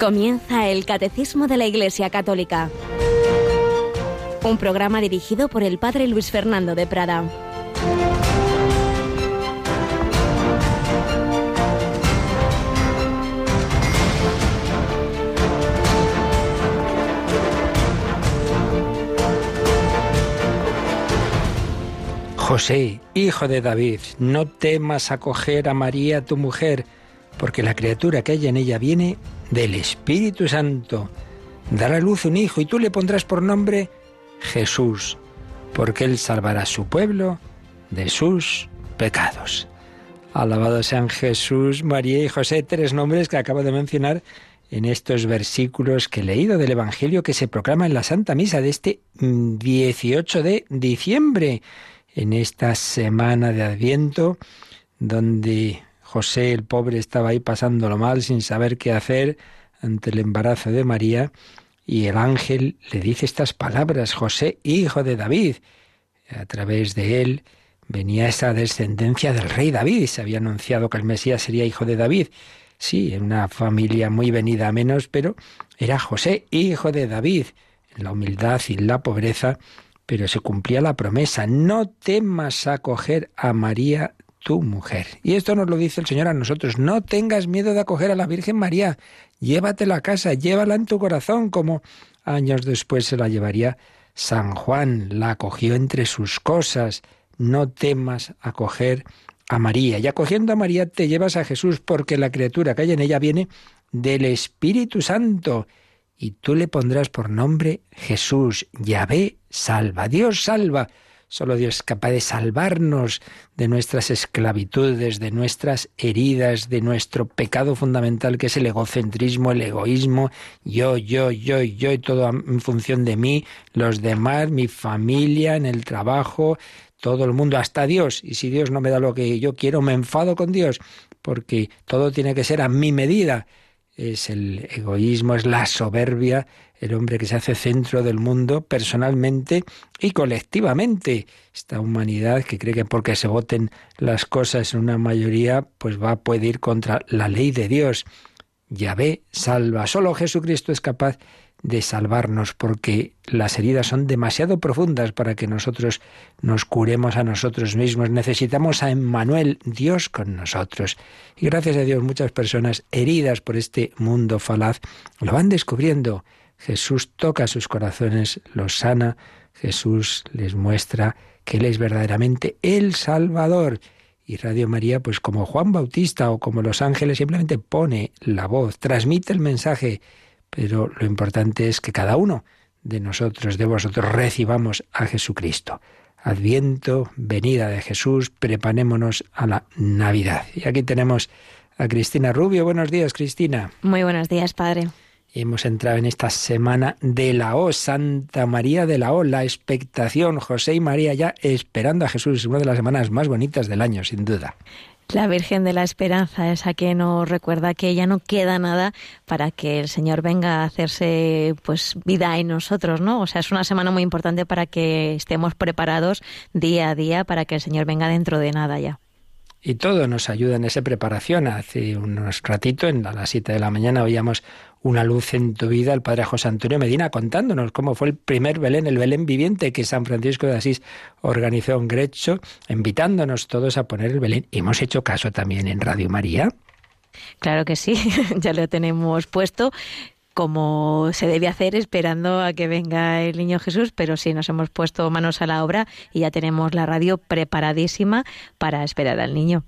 Comienza el Catecismo de la Iglesia Católica, un programa dirigido por el Padre Luis Fernando de Prada. José, hijo de David, no temas acoger a María tu mujer, porque la criatura que hay en ella viene del Espíritu Santo. Dará a luz un hijo y tú le pondrás por nombre Jesús, porque él salvará a su pueblo de sus pecados. Alabado sean Jesús, María y José, tres nombres que acabo de mencionar en estos versículos que he leído del Evangelio que se proclama en la Santa Misa de este 18 de diciembre, en esta semana de Adviento, donde José el pobre estaba ahí pasándolo mal sin saber qué hacer ante el embarazo de María y el ángel le dice estas palabras, José, hijo de David. A través de él venía esa descendencia del rey David. Se había anunciado que el Mesías sería hijo de David. Sí, en una familia muy venida a menos, pero era José, hijo de David, en la humildad y la pobreza, pero se cumplía la promesa, no temas acoger a María tu mujer. Y esto nos lo dice el Señor a nosotros. No tengas miedo de acoger a la Virgen María. Llévatela a casa, llévala en tu corazón, como años después se la llevaría San Juan. La acogió entre sus cosas. No temas acoger a María. Y acogiendo a María te llevas a Jesús, porque la criatura que hay en ella viene del Espíritu Santo. Y tú le pondrás por nombre Jesús. Yahvé salva. Dios salva. Solo Dios es capaz de salvarnos de nuestras esclavitudes, de nuestras heridas, de nuestro pecado fundamental que es el egocentrismo, el egoísmo, yo, yo, yo, yo y todo en función de mí, los demás, mi familia, en el trabajo, todo el mundo, hasta Dios. Y si Dios no me da lo que yo quiero, me enfado con Dios, porque todo tiene que ser a mi medida. Es el egoísmo, es la soberbia, el hombre que se hace centro del mundo personalmente y colectivamente. Esta humanidad que cree que porque se voten las cosas en una mayoría, pues va a poder ir contra la ley de Dios. Yahvé salva. Solo Jesucristo es capaz de salvarnos porque las heridas son demasiado profundas para que nosotros nos curemos a nosotros mismos. Necesitamos a Emmanuel, Dios con nosotros. Y gracias a Dios muchas personas heridas por este mundo falaz lo van descubriendo Jesús toca sus corazones, los sana, Jesús les muestra que Él es verdaderamente el Salvador. Y Radio María, pues como Juan Bautista o como los ángeles, simplemente pone la voz, transmite el mensaje, pero lo importante es que cada uno de nosotros, de vosotros, recibamos a Jesucristo. Adviento, venida de Jesús, preparémonos a la Navidad. Y aquí tenemos a Cristina Rubio. Buenos días, Cristina. Muy buenos días, Padre. Hemos entrado en esta semana de la O, Santa María de la O, la expectación, José y María ya esperando a Jesús, una de las semanas más bonitas del año, sin duda. La Virgen de la Esperanza es a quien nos recuerda que ya no queda nada para que el Señor venga a hacerse pues vida en nosotros, ¿no? O sea, es una semana muy importante para que estemos preparados día a día para que el Señor venga dentro de nada ya y todo nos ayuda en esa preparación. Hace unos ratitos, en a las 7 de la mañana, oíamos una luz en tu vida, el padre José Antonio Medina, contándonos cómo fue el primer Belén, el Belén viviente que San Francisco de Asís organizó en Grecho, invitándonos todos a poner el Belén. Hemos hecho caso también en Radio María. Claro que sí, ya lo tenemos puesto como se debe hacer esperando a que venga el niño Jesús, pero sí nos hemos puesto manos a la obra y ya tenemos la radio preparadísima para esperar al niño.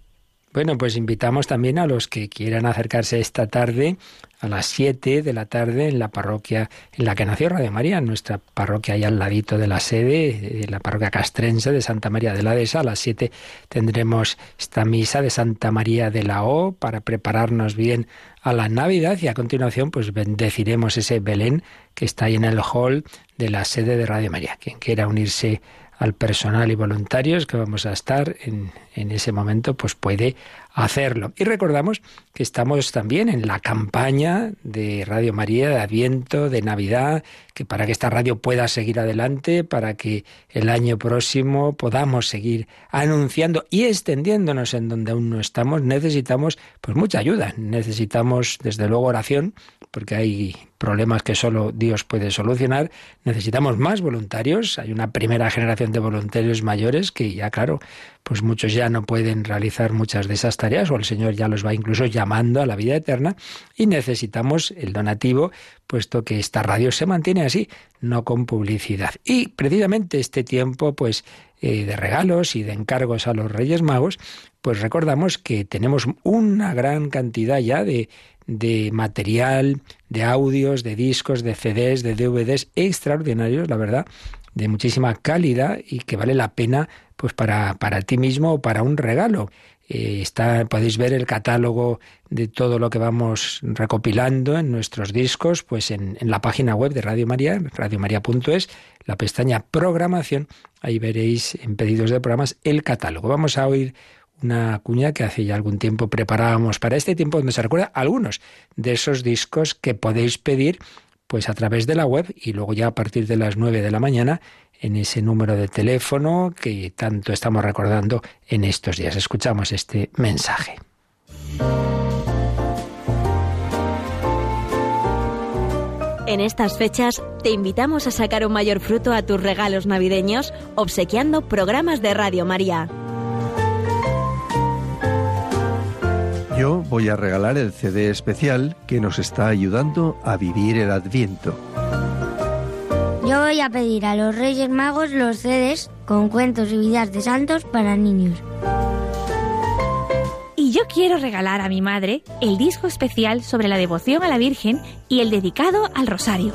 Bueno, pues invitamos también a los que quieran acercarse esta tarde a las 7 de la tarde en la parroquia en la que nació Radio María, nuestra parroquia ahí al ladito de la sede, de la parroquia castrense de Santa María de la Dehesa. A las 7 tendremos esta misa de Santa María de la O para prepararnos bien a la Navidad y a continuación pues bendeciremos ese Belén que está ahí en el hall de la sede de Radio María. Quien quiera unirse al personal y voluntarios que vamos a estar en, en, ese momento, pues puede hacerlo. Y recordamos que estamos también en la campaña de Radio María de Adviento, de Navidad, que para que esta radio pueda seguir adelante, para que el año próximo podamos seguir anunciando y extendiéndonos en donde aún no estamos, necesitamos pues mucha ayuda. Necesitamos desde luego oración porque hay problemas que solo Dios puede solucionar, necesitamos más voluntarios. Hay una primera generación de voluntarios mayores que ya, claro, pues muchos ya no pueden realizar muchas de esas tareas o el Señor ya los va incluso llamando a la vida eterna y necesitamos el donativo, puesto que esta radio se mantiene así, no con publicidad. Y precisamente este tiempo, pues, eh, de regalos y de encargos a los Reyes Magos, pues recordamos que tenemos una gran cantidad ya de, de material, de audios, de discos, de CDs, de DVDs extraordinarios, la verdad, de muchísima calidad y que vale la pena pues para, para ti mismo o para un regalo. Eh, está, podéis ver el catálogo de todo lo que vamos recopilando en nuestros discos, pues en, en la página web de Radio María, radiomaria.es, la pestaña programación, ahí veréis en pedidos de programas el catálogo. Vamos a oír una cuña que hace ya algún tiempo preparábamos para este tiempo donde se recuerda algunos de esos discos que podéis pedir pues a través de la web y luego ya a partir de las 9 de la mañana en ese número de teléfono que tanto estamos recordando en estos días. Escuchamos este mensaje. En estas fechas te invitamos a sacar un mayor fruto a tus regalos navideños obsequiando programas de Radio María. Yo voy a regalar el CD especial que nos está ayudando a vivir el Adviento. Yo voy a pedir a los Reyes Magos los CDs con cuentos y vidas de santos para niños. Y yo quiero regalar a mi madre el disco especial sobre la devoción a la Virgen y el dedicado al Rosario.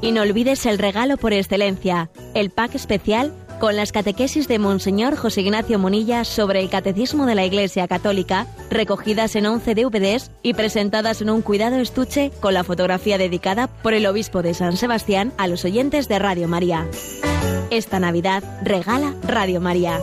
Y no olvides el regalo por excelencia, el pack especial con las catequesis de Monseñor José Ignacio Monilla sobre el Catecismo de la Iglesia Católica, recogidas en 11 DVDs y presentadas en un cuidado estuche con la fotografía dedicada por el obispo de San Sebastián a los oyentes de Radio María. Esta Navidad regala Radio María.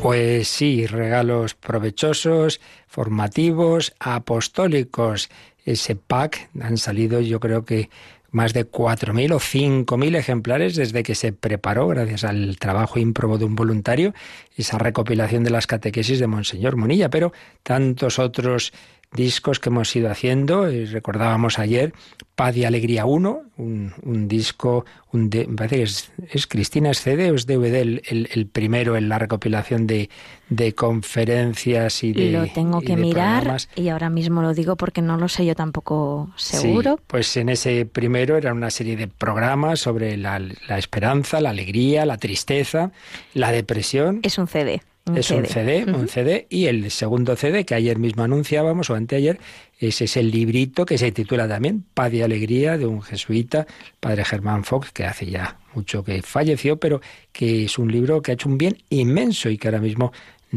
Pues sí, regalos provechosos, formativos, apostólicos. Ese pack han salido yo creo que más de 4.000 o 5.000 ejemplares desde que se preparó, gracias al trabajo ímprobo de un voluntario, esa recopilación de las catequesis de Monseñor Monilla, pero tantos otros discos que hemos ido haciendo. Y recordábamos ayer Paz y Alegría 1, un, disco, un me parece que es, es Cristina CD o es DVD el, primero en la recopilación de, de conferencias y de. Lo tengo que mirar y ahora mismo lo digo porque no lo sé yo tampoco seguro. pues en ese primero era una serie de programas sobre la, la esperanza, la alegría, la tristeza, la depresión. Es un CD es un CD, un CD, y el segundo CD que ayer mismo anunciábamos, o anteayer, ese es el librito que se titula también Paz y Alegría, de un jesuita, padre Germán Fox, que hace ya mucho que falleció, pero que es un libro que ha hecho un bien inmenso y que ahora mismo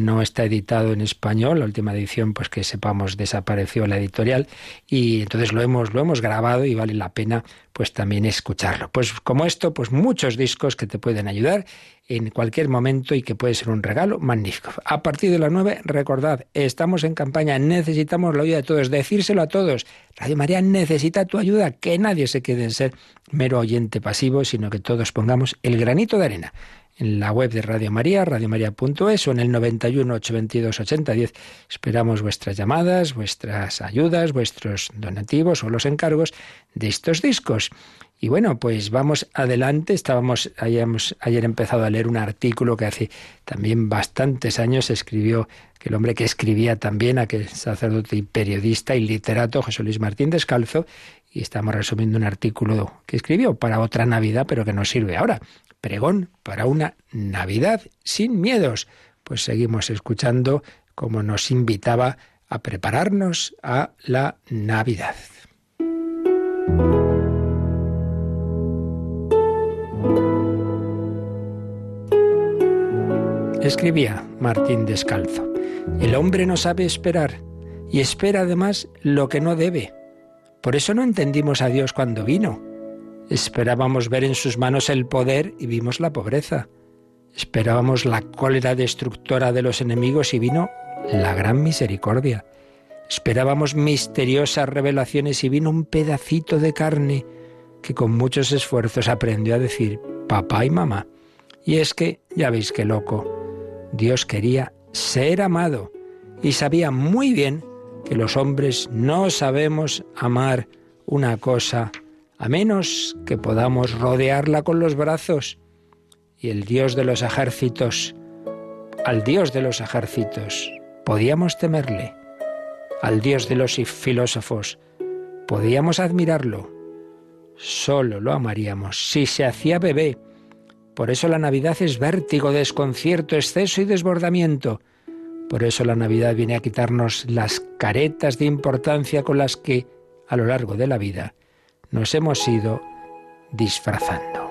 no está editado en español, la última edición, pues que sepamos, desapareció la editorial, y entonces lo hemos, lo hemos grabado y vale la pena pues también escucharlo. Pues como esto, pues muchos discos que te pueden ayudar en cualquier momento y que puede ser un regalo magnífico. A partir de las nueve, recordad, estamos en campaña, necesitamos la ayuda de todos, decírselo a todos. Radio María necesita tu ayuda, que nadie se quede en ser mero oyente pasivo, sino que todos pongamos el granito de arena en la web de Radio María, radiomaria.es o en el 91 822 8010. Esperamos vuestras llamadas, vuestras ayudas, vuestros donativos o los encargos de estos discos. Y bueno, pues vamos adelante. Estábamos, ayer empezado a leer un artículo que hace también bastantes años escribió, el hombre que escribía también, aquel sacerdote y periodista y literato, José Luis Martín Descalzo, y estamos resumiendo un artículo que escribió para otra Navidad, pero que nos sirve ahora pregón para una Navidad sin miedos. Pues seguimos escuchando como nos invitaba a prepararnos a la Navidad. Escribía Martín Descalzo, el hombre no sabe esperar y espera además lo que no debe. Por eso no entendimos a Dios cuando vino Esperábamos ver en sus manos el poder y vimos la pobreza. Esperábamos la cólera destructora de los enemigos y vino la gran misericordia. Esperábamos misteriosas revelaciones y vino un pedacito de carne que con muchos esfuerzos aprendió a decir papá y mamá. Y es que, ya veis qué loco, Dios quería ser amado y sabía muy bien que los hombres no sabemos amar una cosa a menos que podamos rodearla con los brazos. Y el Dios de los ejércitos, al Dios de los ejércitos, podíamos temerle. Al Dios de los filósofos, podíamos admirarlo. Solo lo amaríamos si se hacía bebé. Por eso la Navidad es vértigo, desconcierto, exceso y desbordamiento. Por eso la Navidad viene a quitarnos las caretas de importancia con las que, a lo largo de la vida, nos hemos ido disfrazando.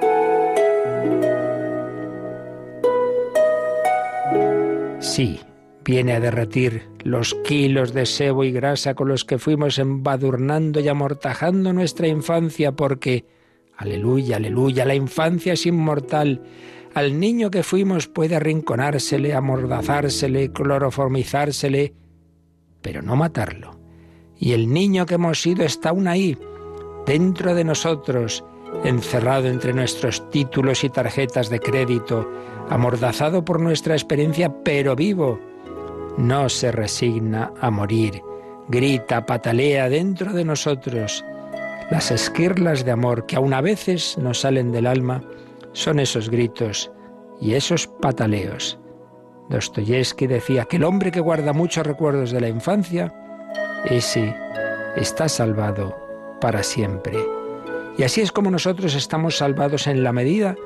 Sí, viene a derretir los kilos de sebo y grasa con los que fuimos embadurnando y amortajando nuestra infancia, porque, aleluya, aleluya, la infancia es inmortal al niño que fuimos puede arrinconársele, amordazársele, cloroformizársele, pero no matarlo. Y el niño que hemos sido está aún ahí, dentro de nosotros, encerrado entre nuestros títulos y tarjetas de crédito, amordazado por nuestra experiencia, pero vivo. No se resigna a morir, grita, patalea dentro de nosotros. Las esquirlas de amor que aún a veces nos salen del alma, son esos gritos y esos pataleos. Dostoyevsky decía que el hombre que guarda muchos recuerdos de la infancia, ese está salvado para siempre. Y así es como nosotros estamos salvados en la medida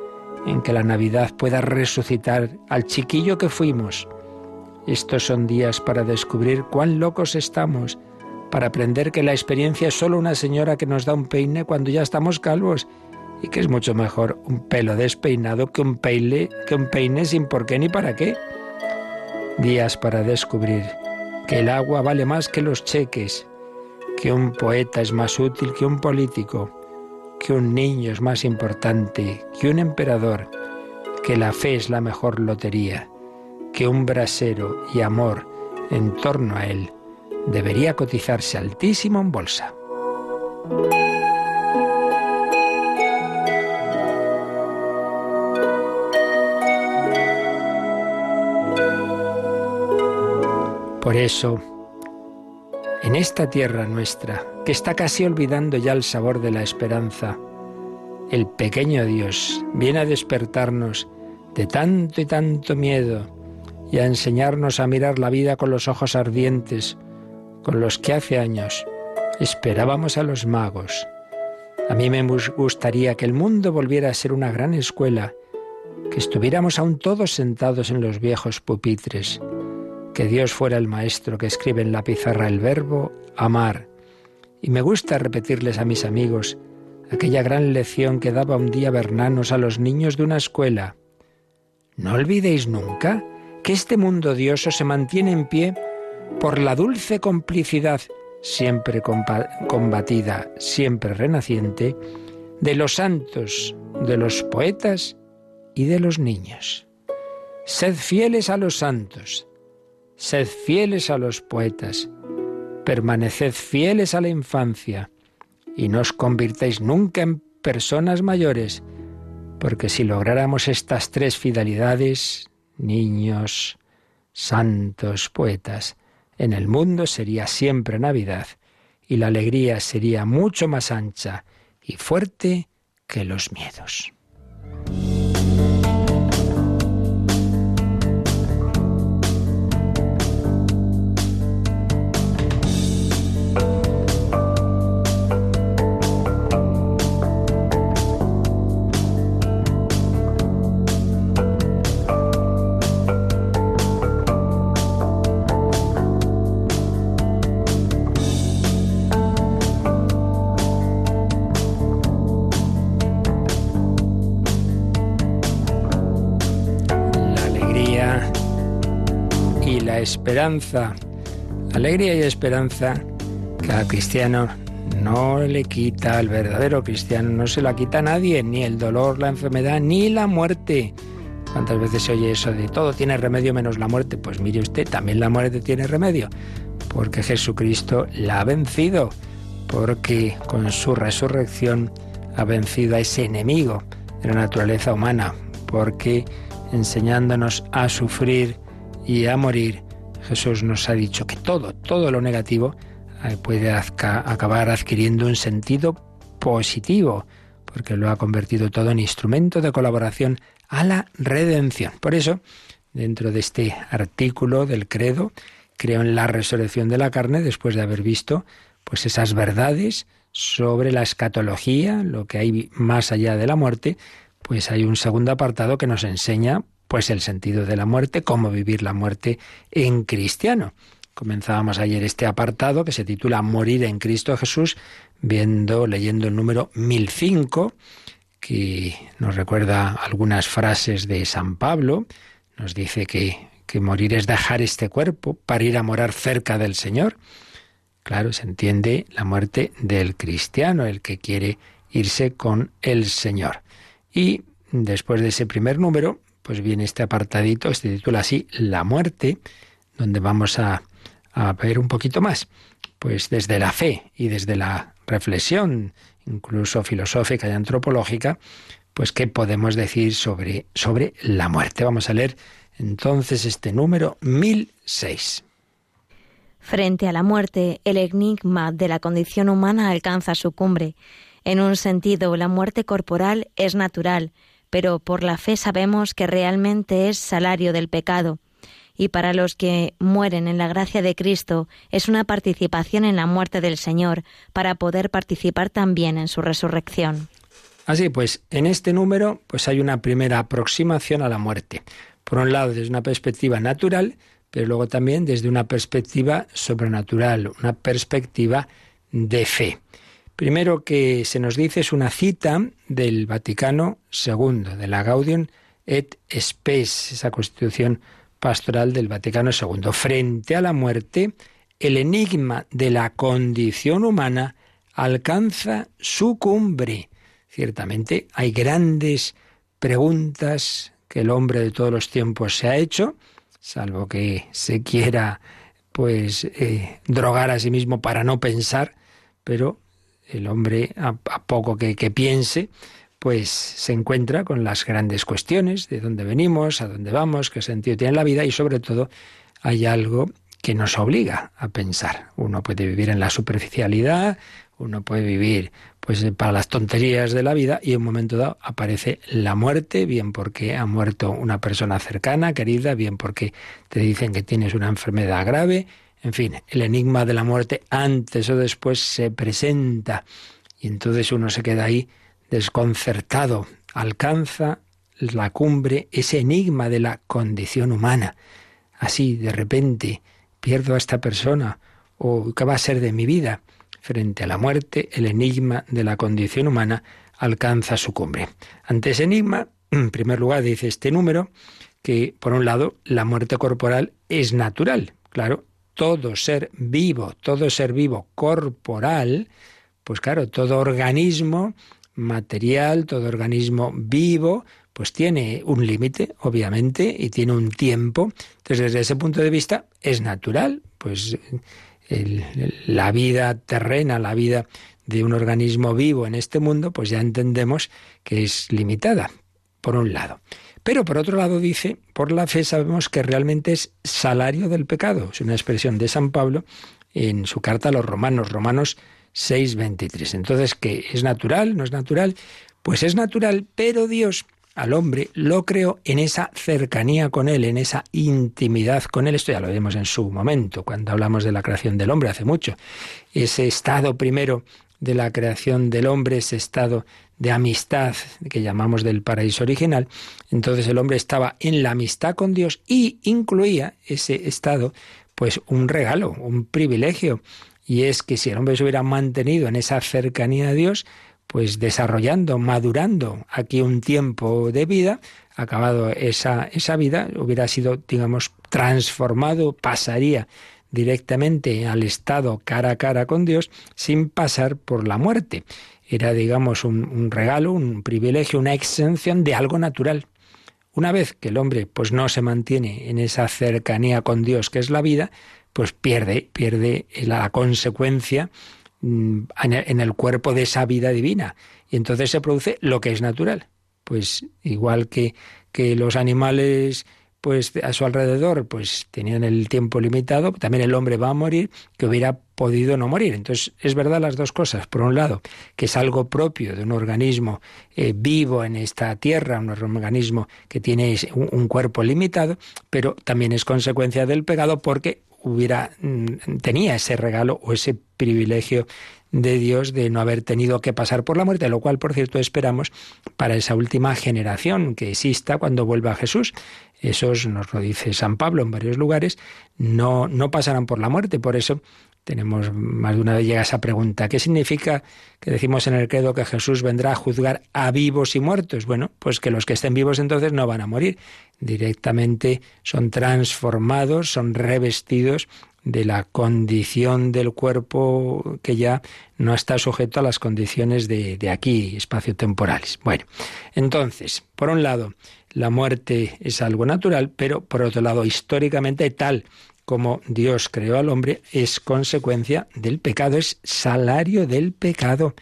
en que la Navidad pueda resucitar al chiquillo que fuimos. Estos son días para descubrir cuán locos estamos, para aprender que la experiencia es solo una señora que nos da un peine cuando ya estamos calvos y que es mucho mejor un pelo despeinado que un peine, que un peine sin por qué ni para qué. Días para descubrir que el agua vale más que los cheques, que un poeta es más útil que un político, que un niño es más importante que un emperador, que la fe es la mejor lotería, que un brasero y amor en torno a él debería cotizarse altísimo en bolsa. Por eso, en esta tierra nuestra, que está casi olvidando ya el sabor de la esperanza, el pequeño Dios viene a despertarnos de tanto y tanto miedo y a enseñarnos a mirar la vida con los ojos ardientes con los que hace años esperábamos a los magos. A mí me gustaría que el mundo volviera a ser una gran escuela, que estuviéramos aún todos sentados en los viejos pupitres, que Dios fuera el maestro que escribe en la pizarra el verbo amar. Y me gusta repetirles a mis amigos aquella gran lección que daba un día Bernanos a los niños de una escuela. No olvidéis nunca que este mundo odioso se mantiene en pie por la dulce complicidad, siempre combatida, siempre renaciente, de los santos, de los poetas y de los niños. Sed fieles a los santos, Sed fieles a los poetas, permaneced fieles a la infancia, y no os convirtáis nunca en personas mayores, porque si lográramos estas tres fidelidades, niños, santos, poetas, en el mundo sería siempre Navidad, y la alegría sería mucho más ancha y fuerte que los miedos. Esperanza, alegría y esperanza, cada cristiano no le quita al verdadero cristiano, no se la quita a nadie, ni el dolor, la enfermedad, ni la muerte. ¿Cuántas veces se oye eso de todo tiene remedio menos la muerte? Pues mire usted, también la muerte tiene remedio, porque Jesucristo la ha vencido, porque con su resurrección ha vencido a ese enemigo de la naturaleza humana, porque enseñándonos a sufrir y a morir, Jesús nos ha dicho que todo, todo lo negativo eh, puede acabar adquiriendo un sentido positivo, porque lo ha convertido todo en instrumento de colaboración a la redención. Por eso, dentro de este artículo del credo, creo en la resurrección de la carne después de haber visto pues esas verdades sobre la escatología, lo que hay más allá de la muerte, pues hay un segundo apartado que nos enseña pues el sentido de la muerte, cómo vivir la muerte en cristiano. Comenzábamos ayer este apartado que se titula Morir en Cristo Jesús, viendo, leyendo el número 1005, que nos recuerda algunas frases de San Pablo. Nos dice que, que morir es dejar este cuerpo para ir a morar cerca del Señor. Claro, se entiende la muerte del cristiano, el que quiere irse con el Señor. Y después de ese primer número, pues viene este apartadito, este titula así, La muerte, donde vamos a, a ver un poquito más. Pues desde la fe y desde la reflexión, incluso filosófica y antropológica, pues qué podemos decir sobre, sobre la muerte. Vamos a leer entonces este número 1006. Frente a la muerte, el enigma de la condición humana alcanza su cumbre. En un sentido, la muerte corporal es natural, pero por la fe sabemos que realmente es salario del pecado. Y para los que mueren en la gracia de Cristo es una participación en la muerte del Señor, para poder participar también en su resurrección. Así pues, en este número pues hay una primera aproximación a la muerte. Por un lado, desde una perspectiva natural, pero luego también desde una perspectiva sobrenatural, una perspectiva de fe. Primero que se nos dice es una cita del Vaticano II, de la Gaudium et Spes, esa constitución pastoral del Vaticano II. Frente a la muerte, el enigma de la condición humana alcanza su cumbre. Ciertamente hay grandes preguntas que el hombre de todos los tiempos se ha hecho, salvo que se quiera pues eh, drogar a sí mismo para no pensar, pero el hombre a, poco que, que, piense, pues se encuentra con las grandes cuestiones de dónde venimos, a dónde vamos, qué sentido tiene la vida y sobre todo hay algo que nos obliga a pensar. Uno puede vivir en la superficialidad, uno puede vivir pues para las tonterías de la vida y en un momento dado aparece la muerte, bien porque ha muerto una persona cercana, querida, bien porque te dicen que tienes una enfermedad grave, en fin, el enigma de la muerte antes o después se presenta y entonces uno se queda ahí desconcertado, alcanza la cumbre ese enigma de la condición humana. Así, de repente, pierdo a esta persona o qué va a ser de mi vida frente a la muerte, el enigma de la condición humana alcanza su cumbre. Ante ese enigma, en primer lugar, dice este número que, por un lado, la muerte corporal es natural. Claro, todo ser vivo, todo ser vivo corporal, pues claro, todo organismo material, todo organismo vivo, pues tiene un límite, obviamente, y tiene un tiempo. Entonces, desde ese punto de vista, es natural, pues la vida terrena, la vida de un organismo vivo en este mundo, pues ya entendemos que es limitada, por un lado. Pero por otro lado dice, por la fe sabemos que realmente es salario del pecado. Es una expresión de San Pablo en su carta a los romanos, Romanos 6:23. Entonces, ¿qué es natural? ¿No es natural? Pues es natural, pero Dios al hombre lo creó en esa cercanía con él, en esa intimidad con él. Esto ya lo vimos en su momento, cuando hablamos de la creación del hombre hace mucho. Ese estado primero de la creación del hombre, ese estado de amistad que llamamos del paraíso original, entonces el hombre estaba en la amistad con Dios y incluía ese estado pues un regalo, un privilegio, y es que si el hombre se hubiera mantenido en esa cercanía a Dios, pues desarrollando, madurando aquí un tiempo de vida, acabado esa, esa vida, hubiera sido, digamos, transformado, pasaría directamente al estado cara a cara con Dios sin pasar por la muerte. Era, digamos, un, regalo, un privilegio, una exención de algo natural. Una vez que el hombre pues no se mantiene en esa cercanía con Dios que es la vida, pues pierde, pierde la consecuencia Mm, en el cuerpo de esa vida divina. Y entonces se produce lo que es natural. Pues igual que, que los animales pues a su alrededor pues tenían el tiempo limitado, también el hombre va a morir, que hubiera podido no morir. Entonces, es verdad las dos cosas. Por un lado, que es algo propio de un organismo eh, vivo en esta tierra, un organismo que tiene un, cuerpo limitado, pero también es consecuencia del pecado porque hubiera mm, tenía ese regalo o ese privilegio de Dios de no haber tenido que pasar por la muerte, lo cual, por cierto, esperamos para esa última generación que exista cuando vuelva Jesús. Esos, nos lo dice San Pablo en varios lugares, no, no pasarán por la muerte. Por eso tenemos más de una vez llega esa pregunta. ¿Qué significa que decimos en el credo que Jesús vendrá a juzgar a vivos y muertos? Bueno, pues que los que estén vivos entonces no van a morir. Directamente son transformados, son revestidos de la condición del cuerpo que ya no está sujeto a las condiciones de, de aquí, espacio-temporales. Bueno, entonces, por un lado, la muerte es algo natural, pero por otro lado, históricamente tal como Dios creó al hombre, es consecuencia del pecado, es salario del pecado.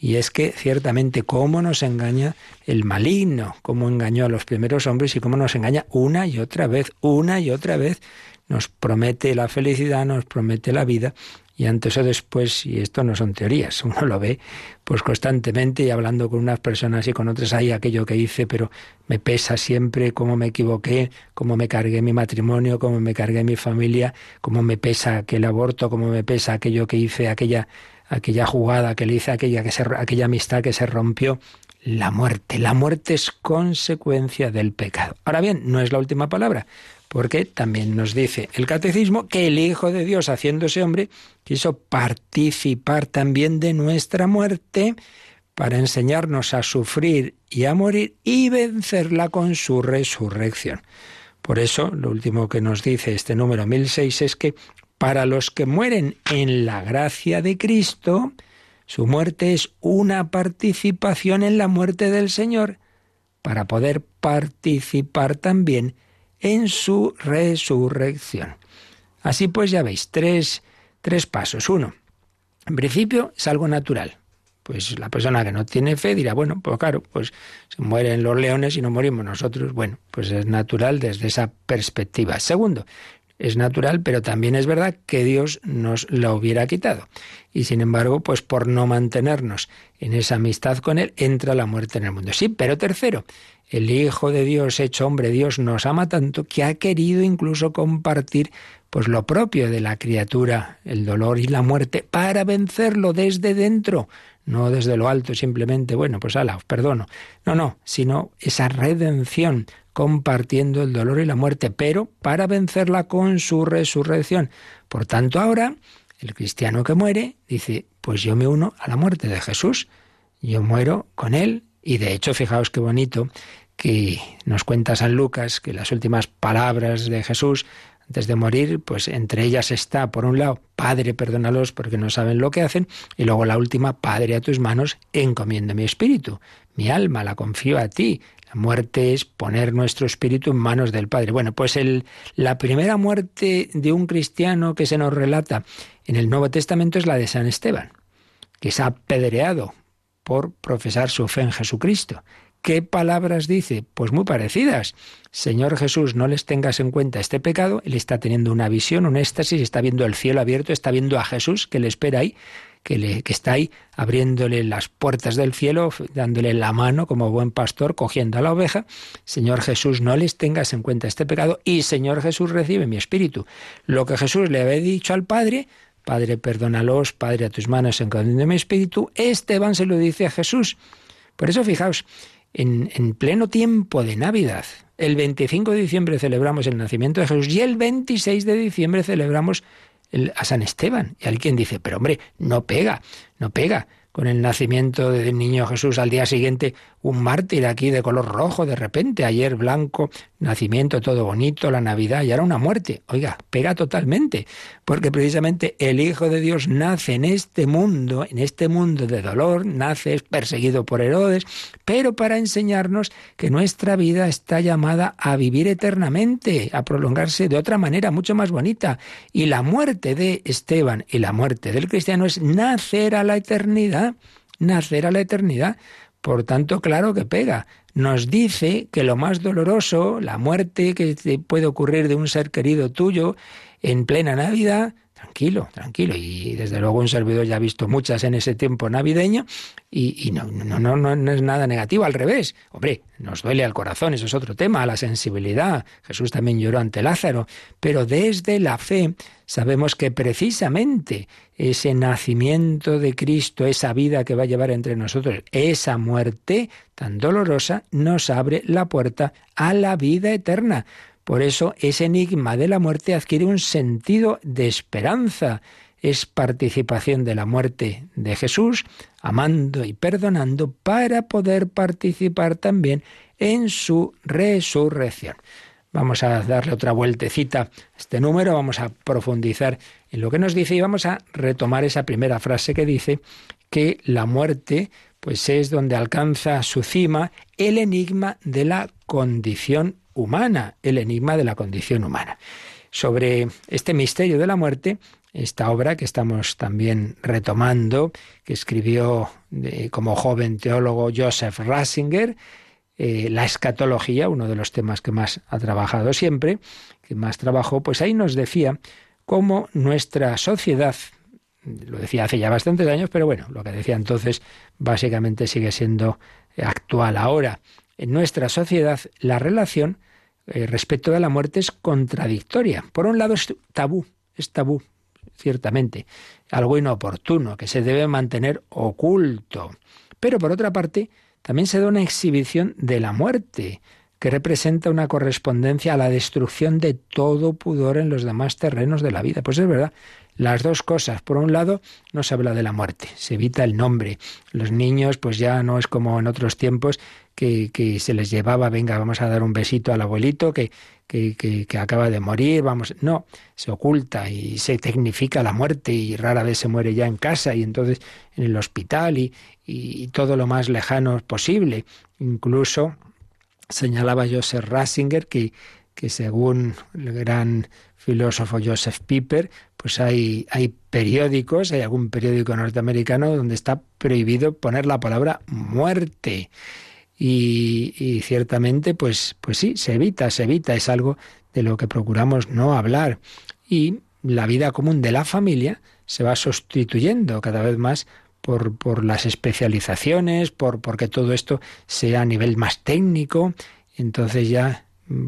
Y es que ciertamente cómo nos engaña el maligno, cómo engañó a los primeros hombres y cómo nos engaña una y otra vez, una y otra vez nos promete la felicidad, nos promete la vida, y antes o después, y esto no son teorías, uno lo ve pues constantemente y hablando con unas personas y con otras, hay aquello que hice, pero me pesa siempre cómo me equivoqué, cómo me cargué mi matrimonio, cómo me cargué mi familia, cómo me pesa aquel aborto, cómo me pesa aquello que hice, aquella, aquella jugada que le hice, aquella, que se, aquella amistad que se rompió. La muerte, la muerte es consecuencia del pecado. Ahora bien, no es la última palabra, porque también nos dice el catecismo que el Hijo de Dios, haciéndose hombre, quiso participar también de nuestra muerte para enseñarnos a sufrir y a morir y vencerla con su resurrección. Por eso, lo último que nos dice este número 1006 es que para los que mueren en la gracia de Cristo, su muerte es una participación en la muerte del Señor, para poder participar también en su resurrección. Así pues, ya veis, tres, tres pasos. Uno, en principio es algo natural. Pues la persona que no tiene fe dirá, bueno, pues claro, pues se mueren los leones y no morimos nosotros. Bueno, pues es natural desde esa perspectiva. Segundo, es natural, pero también es verdad que Dios nos la hubiera quitado. Y sin embargo, pues por no mantenernos en esa amistad con Él, entra la muerte en el mundo. Sí, pero tercero, el Hijo de Dios hecho hombre, Dios nos ama tanto que ha querido incluso compartir pues lo propio de la criatura, el dolor y la muerte, para vencerlo desde dentro, no desde lo alto, simplemente, bueno, pues ala, os perdono. No, no, sino esa redención, compartiendo el dolor y la muerte, pero para vencerla con su resurrección. Por tanto, ahora, el cristiano que muere dice, pues yo me uno a la muerte de Jesús, yo muero con él y de hecho, fijaos qué bonito que nos cuenta San Lucas que las últimas palabras de Jesús antes de morir, pues entre ellas está, por un lado, Padre, perdónalos porque no saben lo que hacen, y luego la última, Padre, a tus manos, encomiendo mi espíritu, mi alma, la confío a ti. La muerte es poner nuestro espíritu en manos del Padre. Bueno, pues el, la primera muerte de un cristiano que se nos relata en el Nuevo Testamento es la de San Esteban, que es apedreado por profesar su fe en Jesucristo. ¿Qué palabras dice? Pues muy parecidas. Señor Jesús, no les tengas en cuenta este pecado. Él está teniendo una visión, un éxtasis, está viendo el cielo abierto, está viendo a Jesús que le espera ahí, que, le, que está ahí abriéndole las puertas del cielo, dándole la mano como buen pastor, cogiendo a la oveja. Señor Jesús, no les tengas en cuenta este pecado y Señor Jesús recibe mi espíritu. Lo que Jesús le había dicho al Padre, Padre, perdónalos, Padre, a tus manos de mi espíritu. Esteban se lo dice a Jesús. Por eso, fijaos, en, en, pleno tiempo de Navidad, el 25 de diciembre celebramos el nacimiento de Jesús y el 26 de diciembre celebramos a San Esteban. Y alguien dice, pero hombre, no pega, no pega con el nacimiento del niño Jesús al día siguiente un mártir aquí de color rojo de repente, ayer blanco, nacimiento todo bonito, la Navidad y ahora una muerte. Oiga, pega totalmente, porque precisamente el Hijo de Dios nace en este mundo, en este mundo de dolor, nace es perseguido por Herodes, pero para enseñarnos que nuestra vida está llamada a vivir eternamente, a prolongarse de otra manera mucho más bonita. Y la muerte de Esteban y la muerte del cristiano es nacer a la eternidad, nacer a la eternidad Por tanto, claro que pega. Nos dice que lo más doloroso, la muerte que puede ocurrir de un ser querido tuyo en plena Navidad, Tranquilo, tranquilo. Y desde luego un servidor ya ha visto muchas en ese tiempo navideño y, no, no, no, no, es nada negativo, al revés. Hombre, nos duele al corazón, eso es otro tema, la sensibilidad. Jesús también lloró ante Lázaro, pero desde la fe sabemos que precisamente ese nacimiento de Cristo, esa vida que va a llevar entre nosotros, esa muerte tan dolorosa, nos abre la puerta a la vida eterna. Por eso ese enigma de la muerte adquiere un sentido de esperanza. Es participación de la muerte de Jesús, amando y perdonando para poder participar también en su resurrección. Vamos a darle otra vueltecita a este número, vamos a profundizar en lo que nos dice y vamos a retomar esa primera frase que dice que la muerte pues es donde alcanza su cima el enigma de la condición humana, el enigma de la condición humana. Sobre este misterio de la muerte, esta obra que estamos también retomando, que escribió como joven teólogo Joseph Ratzinger, eh, la escatología, uno de los temas que más ha trabajado siempre, que más trabajó, pues ahí nos decía cómo nuestra sociedad, lo decía hace ya bastantes años, pero bueno, lo que decía entonces básicamente sigue siendo actual ahora. En nuestra sociedad la relación eh, respecto de la muerte es contradictoria. Por un lado es tabú, es tabú, ciertamente, algo inoportuno, que se debe mantener oculto. Pero por otra parte, también se da una exhibición de la muerte, que representa una correspondencia a la destrucción de todo pudor en los demás terrenos de la vida. Pues es verdad, las dos cosas. Por un lado, no se habla de la muerte, se evita el nombre. Los niños, pues ya no es como en otros tiempos que, que se les llevaba, venga, vamos a dar un besito al abuelito que, que, que, acaba de morir, vamos, no, se oculta y se tecnifica la muerte y rara vez se muere ya en casa y entonces en el hospital y, y todo lo más lejano posible. Incluso señalaba Joseph Ratzinger que, que según el gran filósofo Joseph Piper, pues hay, hay periódicos, hay algún periódico norteamericano donde está prohibido poner la palabra muerte. Y, ciertamente, pues, pues sí, se evita, se evita, es algo de lo que procuramos no hablar. Y la vida común de la familia se va sustituyendo cada vez más por, por las especializaciones, por porque todo esto sea a nivel más técnico. Entonces ya,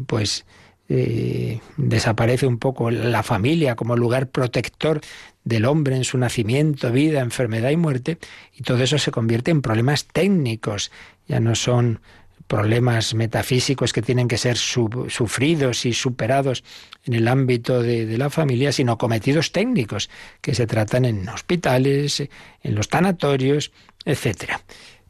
pues, eh, desaparece un poco la familia como lugar protector del hombre en su nacimiento, vida, enfermedad y muerte, y todo eso se convierte en problemas técnicos, ya no son problemas metafísicos que tienen que ser sufridos y superados en el ámbito de, de, la familia, sino cometidos técnicos que se tratan en hospitales, en los tanatorios, etcétera.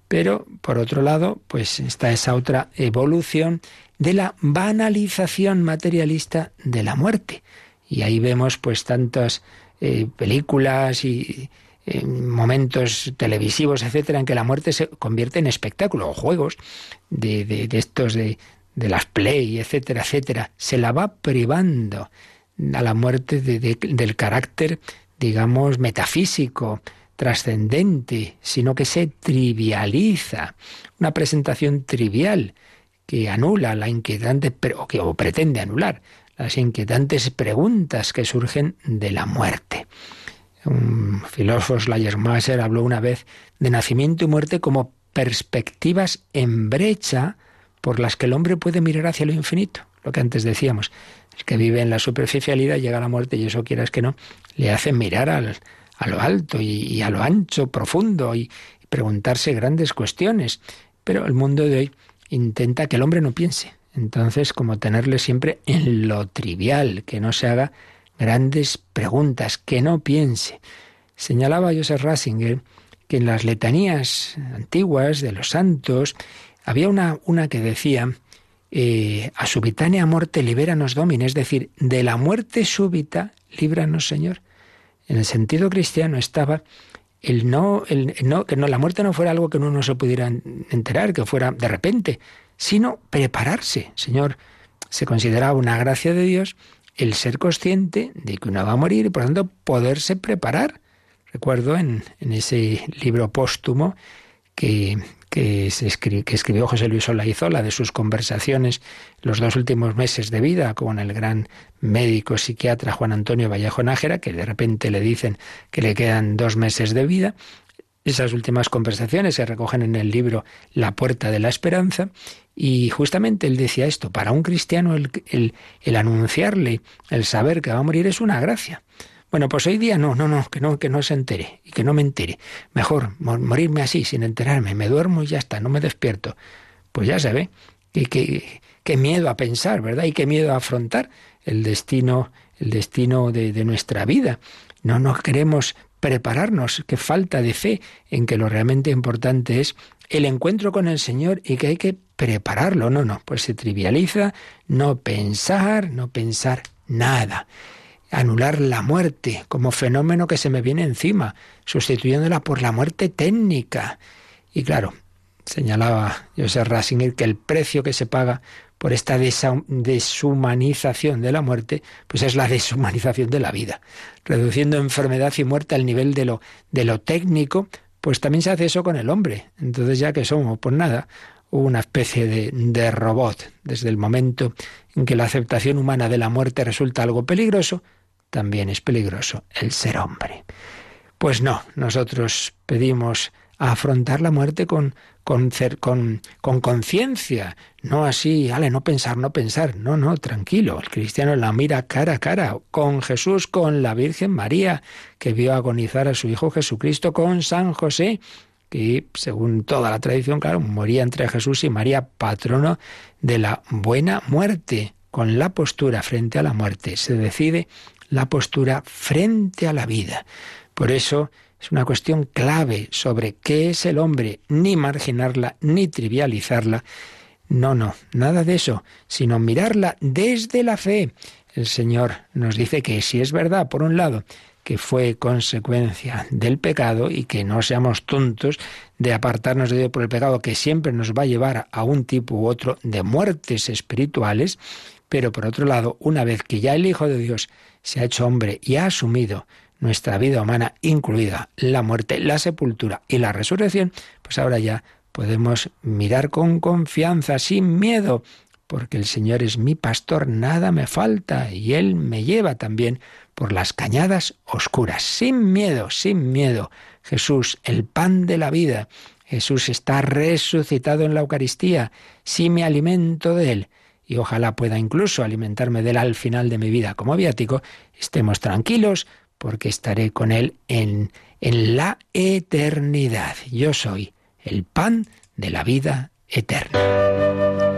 Pero por otro lado, pues está esa otra evolución de la banalización materialista de la muerte. Y ahí vemos pues tantas eh, películas y eh, momentos televisivos, etcétera, en que la muerte se convierte en espectáculo o juegos de, de, estos de, de, las play, etcétera, etcétera. Se la va privando a la muerte del carácter, digamos, metafísico, trascendente, sino que se trivializa. Una presentación trivial que anula la inquietante, o que o pretende anular las inquietantes preguntas que surgen de la muerte. Un filósofo Schleiermacher habló una vez de nacimiento y muerte como perspectivas en brecha por las que el hombre puede mirar hacia lo infinito, lo que antes decíamos. El que vive en la superficialidad llega a la muerte y eso quieras que no, le hace mirar a lo alto y, a lo ancho, profundo y preguntarse grandes cuestiones. Pero el mundo de hoy intenta que el hombre no piense. Entonces, como tenerle siempre en lo trivial, que no se haga grandes preguntas, que no piense. Señalaba Joseph Ratzinger que en las letanías antiguas de los santos había una, que decía, eh, a subitánea muerte libéranos domine, es decir, de la muerte súbita, líbranos Señor. En el sentido cristiano estaba el no, el no, que no, la muerte no fuera algo que uno no se pudiera enterar, que fuera de repente, sino prepararse. Señor, se consideraba una gracia de Dios el ser consciente de que uno va a morir y por lo tanto poderse preparar. Recuerdo en, en ese libro póstumo que, que, escribió José Luis Olaizola de sus conversaciones los dos últimos meses de vida con el gran médico psiquiatra Juan Antonio Vallejo Nájera, que de repente le dicen que le quedan dos meses de vida. Esas últimas conversaciones se recogen en el libro La Puerta de la Esperanza y justamente él decía esto, para un cristiano el, el, el anunciarle, el saber que va a morir es una gracia. Bueno, pues hoy día no, no, no, que no, que no se entere y que no me entere. Mejor morirme así, sin enterarme. Me duermo y ya está, no me despierto. Pues ya se ve. qué, qué miedo a pensar, ¿verdad? Y qué miedo a afrontar el destino, el destino de, de nuestra vida. No nos queremos prepararnos, qué falta de fe en que lo realmente importante es el encuentro con el Señor y que hay que prepararlo. No, no, pues se trivializa no pensar, no pensar nada anular la muerte como fenómeno que se me viene encima, sustituyéndola por la muerte técnica. Y claro, señalaba José Rasinger que el precio que se paga por esta deshumanización de la muerte, pues es la deshumanización de la vida. Reduciendo enfermedad y muerte al nivel de lo, técnico, pues también se hace eso con el hombre. Entonces ya que somos, pues nada, una especie de, de robot. Desde el momento en que la aceptación humana de la muerte resulta algo peligroso, también es peligroso el ser hombre. Pues no, nosotros pedimos afrontar la muerte con con con conciencia, no así, ale, no pensar, no pensar, no, no, tranquilo, el cristiano la mira cara a cara, con Jesús, con la Virgen María, que vio agonizar a su Hijo Jesucristo, con San José, que según toda la tradición, claro, moría entre Jesús y María, patrono de la buena muerte, con la postura frente a la muerte. Se decide la postura frente a la vida. Por eso es una cuestión clave sobre qué es el hombre, ni marginarla, ni trivializarla. No, no, nada de eso, sino mirarla desde la fe. El Señor nos dice que si es verdad, por un lado, que fue consecuencia del pecado y que no seamos tontos de apartarnos de Dios por el pecado que siempre nos va a llevar a un tipo u otro de muertes espirituales, pero por otro lado, una vez que ya el Hijo de Dios se ha hecho hombre y ha asumido nuestra vida humana, incluida la muerte, la sepultura y la resurrección, pues ahora ya podemos mirar con confianza, sin miedo, porque el Señor es mi pastor, nada me falta, y Él me lleva también por las cañadas oscuras, sin miedo, sin miedo. Jesús, el pan de la vida, Jesús está resucitado en la Eucaristía, si me alimento de Él, y ojalá pueda incluso alimentarme de él al final de mi vida como viático, estemos tranquilos porque estaré con él en, en la eternidad. Yo soy el pan de la vida eterna.